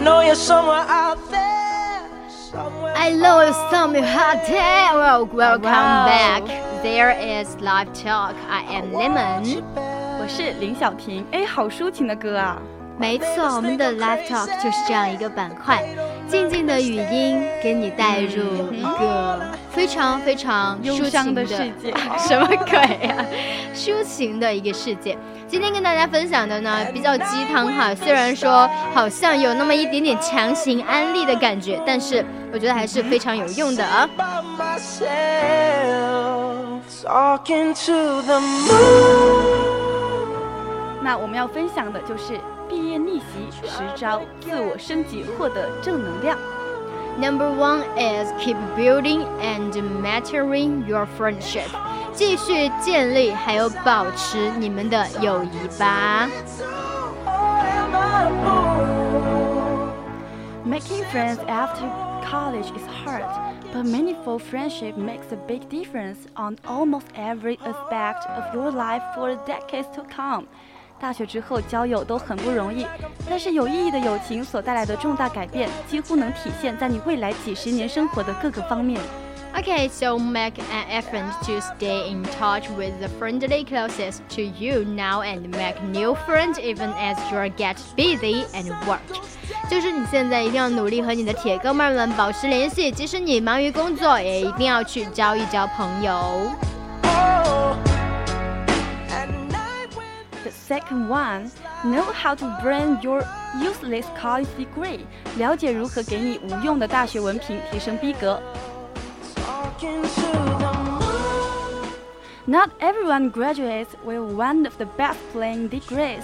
Know you're somewhere out there. Somewhere I love some hot there. Well, welcome back. There is live talk. I am Lemon. 我是林小婷，哎，好抒情的歌啊！没错，我们的 live talk 就是这样一个板块，静静的语音给你带入一个非常非常忧抒情伤的世界什么鬼呀、抒情的一个世界。今天跟大家分享的呢，比较鸡汤哈，虽然说好像有那么一点点强行安利的感觉，但是我觉得还是非常有用的啊。by myself, talking to the moon. 那我们要分享的就是毕业逆袭十招，自我升级，获得正能量。 Number one is keep building and maturing your friendship，继续建立还有保持你们的友谊吧。 Making friends after college is hard, but meaningful friendship makes a big difference on almost every aspect of your life for decades to come. 大学之后交友都很不容易，但是有意义的友情所带来的重大改变，几乎能体现在你未来几十年生活的各个方面。Okay, so make an effort to stay in touch with the friendly closest to you now and make new friends even as you get busy and work. 就是你现在一定要努力和你的铁哥们儿们保持联系，即使你忙于工作，也一定要去交一交朋友。second one, know how to brand your useless college degree. 了解如何给你无用的大学文凭提升逼格。 Talking to the moon. Not everyone graduates with one of the best paying degrees.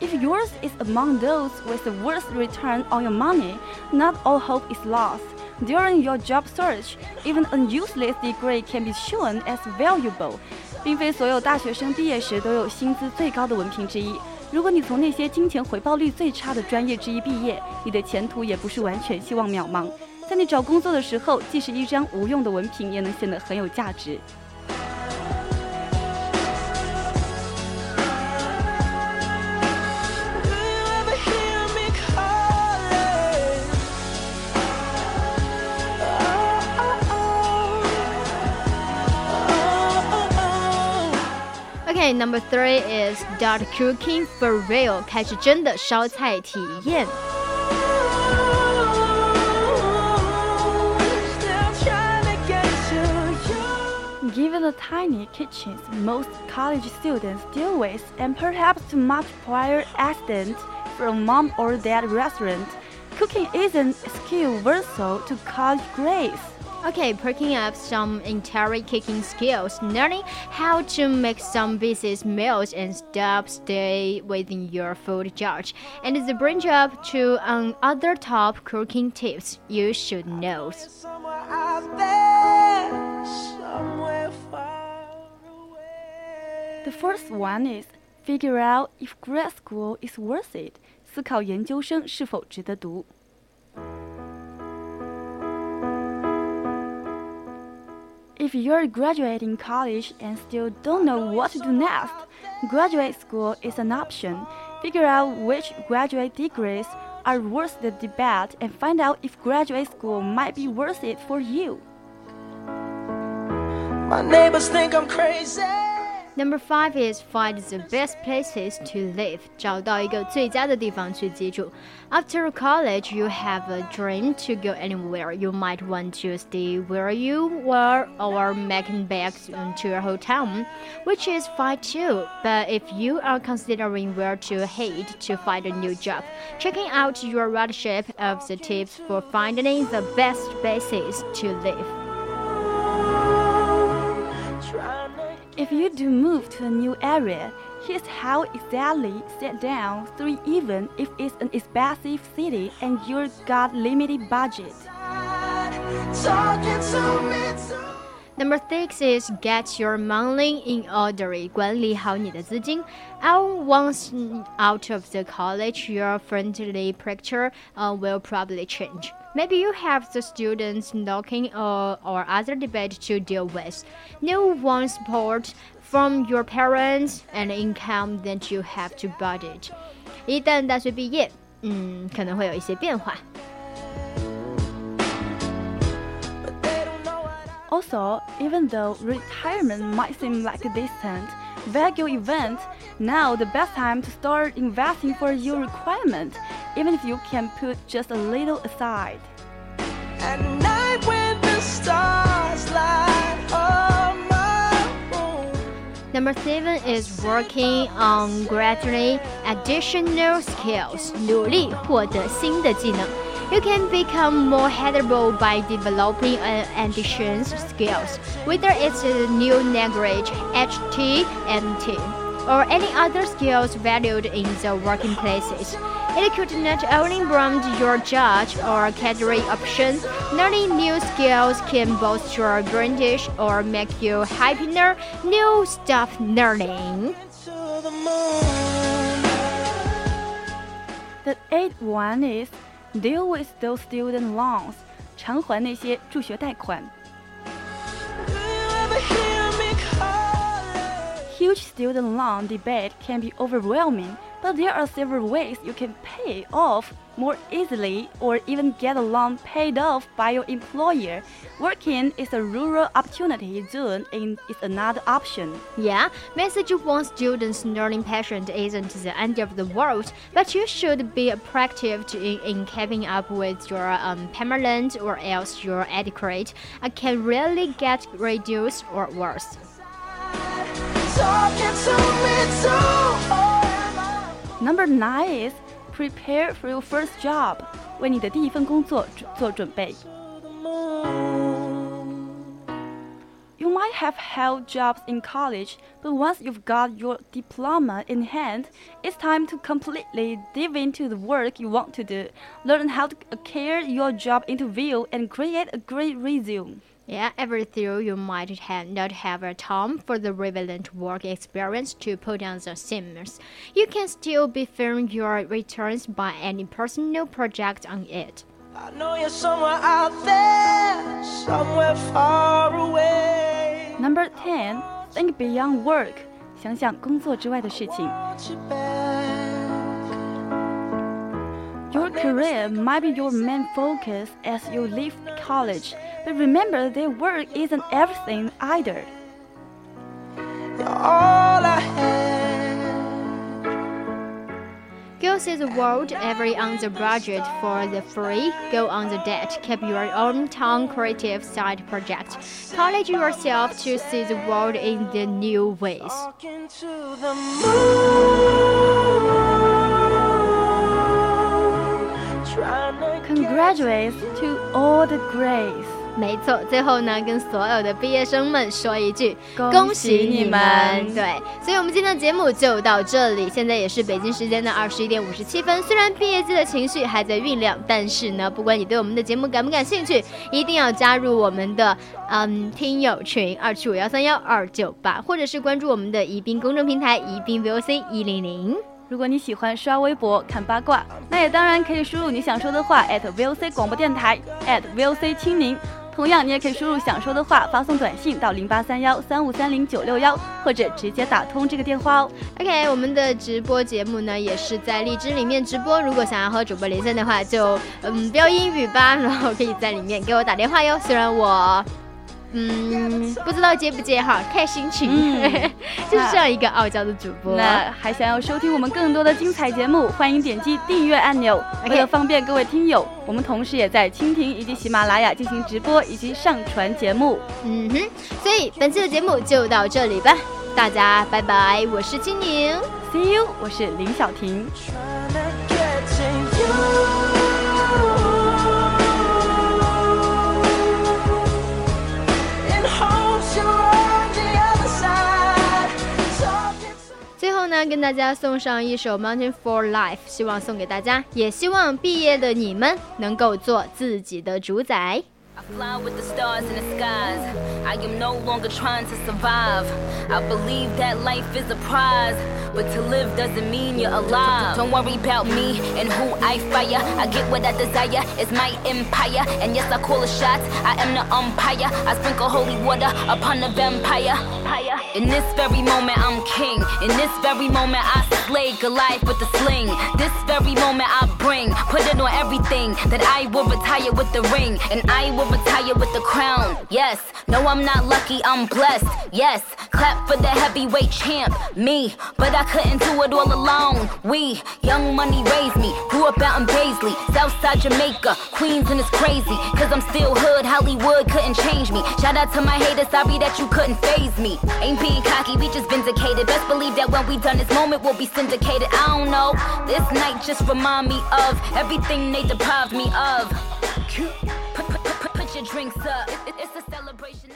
If yours is among those with the worst return on your money, not all hope is lost. During your job search, even a useless degree can be shown as valuable. 并非所有大学生毕业时都有薪资最高的文凭之一。如果你从那些金钱回报率最差的专业之一毕业，你的前途也不是完全希望渺茫。在你找工作的时候，即使一张无用的文凭，也能显得很有价值。Okay, number three is start cooking for real，开始真的烧菜体验。 oh. Still trying to get to you. Given the tiny kitchens most college students deal with, and perhaps too much prior accident from mom or dad restaurant, cooking isn't a skill versatile to college grades. Okay, picking up some entire cooking skills, learning how to make some basic meals and stuff stay within your food charge, and the bring up to um, other top cooking tips you should know. Somewhere out there, somewhere far away. The first one is figure out if grad school is worth it. 思考研究生是否值得读。 If you're graduating college and still don't know what to do next, graduate school is an option. Figure out which graduate degrees are worth the debate and find out if graduate school might be worth it for you. My neighbors think I'm crazy. Number five is find the best places to live，找到一个最佳的地方去居住。After college, you have a dream to go anywhere. You might want to stay where you were or making back to your hometown, which is fine too. But if you are considering where to head to find a new job, checking out your ridership of the tips for finding the best places to live. If you do move to a new area, Here's how exactly sit down three even if it's an expensive city and you've got limited budget. Talking to me too. Number six is get your money in order. 管理好你的资金. Out once out of the college, your friendly picture uh, will probably change. Maybe you have the students knocking or, or other debate to deal with. No one support from your parents and income that you have to budget. 一旦大学毕业，嗯，可能会有一些变化。 But they don't know what I Also, even though retirement might seem like a distant, vague event, now the best time to start investing for your requirement, even if you can put just a little aside. At night when the stars light up my room. Number seven is working on gradually additional skills. 努力获得新的技能。You can become more headable by developing an additional skills, whether it's a new language, HT, MT, or any other skills valued in the working places. It could not only broaden your judge or career option, learning new skills can boost your British or make you happier. New stuff learning. To the moon. The eighth one is deal with those student loans. 偿还那些助学贷款。 Huge student loan debate can be overwhelming, but there are several ways you can pay off more easily or even get a loan paid off by your employer. Working is a rural opportunity zone and is another option. Yeah, message one students learning passion isn't the end of the world, but you should be proactive in, in keeping up with your um, permanent or else your adequate uh, can really get reduced or worse. Number nine is prepare for your first job. 为你的第一份工作做做准备。 To the moon. You might have held jobs in college, but once you've got your diploma in hand, it's time to completely dive into the work you want to do. Learn how to carry your job interview and create a great resume. Yeah, every though you might have not have a time for the relevant work experience to put on the sims, you can still be firm your returns by any personal project on it. I know you're somewhere out there, somewhere far away. Number 10. Think beyond work. 想想工作之外的事情。 Career might be your main focus as you leave college, but remember that work isn't everything either. All I had. Go see the world every on the budget for the free. Go on the debt. Keep your own town creative side project. College yourself to see the world in the new ways. Congratulations to all the grades 没错，最后呢，跟所有的毕业生们说一句恭喜你们对，所以我们今天的节目就到这里，现在也是北京时间的二十一点五十七分。虽然毕业季的情绪还在酝酿，但是呢，不管你对我们的节目感不感兴趣，一定要加入我们的嗯听友群二七五幺三幺二九八，或者是关注我们的宜宾公众平台宜宾 VOC 一零零。如果你喜欢刷微博看八卦，那也当然可以输入你想说的话 at VOC 广播电台 at VOC 青柠。同样，你也可以输入想说的话，发送短信到零八三幺三五三零九六幺，或者直接打通这个电话哦。OK，我们的直播节目呢也是在荔枝里面直播。如果想要和主播连线的话，就嗯标英语吧，然后可以在里面给我打电话哟。虽然我嗯不知道接不接哈，看心情，嗯 就是这样一个傲娇的主播。那还想要收听我们更多的精彩节目，欢迎点击订阅按钮。为了方便各位听友，我们同时也在蜻蜓以及喜马拉雅进行直播以及上传节目。嗯哼，所以本期的节目就到这里吧，大家拜拜，我是金宁。See you，我是林小婷。呢，跟大家送上一首《Moment 4 Life》，希望送给大家，也希望毕业的你们能够做自己的主宰。I fly with the stars in the skies. I am no longer trying to survive. I believe that life is a prize, but to live doesn't mean you're alive. Don't worry about me and who I fire. I get what I desire, it's my empire. And yes, I call the shots, I am the umpire. I sprinkle holy water upon the vampire. In this very moment, I'm king. In this very moment, I slay Goliath with the sling. This very moment, I bring, put it on everything. That I will retire with the ring. And I will retire with the crown. Yes, no, I'm not lucky, I'm blessed. Yes, clap for the heavyweight champ, me. But I couldn't do it all alone. We, young money raised me. Grew up out in Baisley, Southside Jamaica, Queens, and it's crazy. Cause I'm still hood, Hollywood couldn't change me. Shout out to my haters, sorry that you couldn't phase me. Ain't being cocky, we just vindicated. Best believe that when we done this moment, we'll be syndicated. I don't know. This night just remind me of everything they deprived me of. Put, put, put, put your drinks up. It, it, it's a celebration.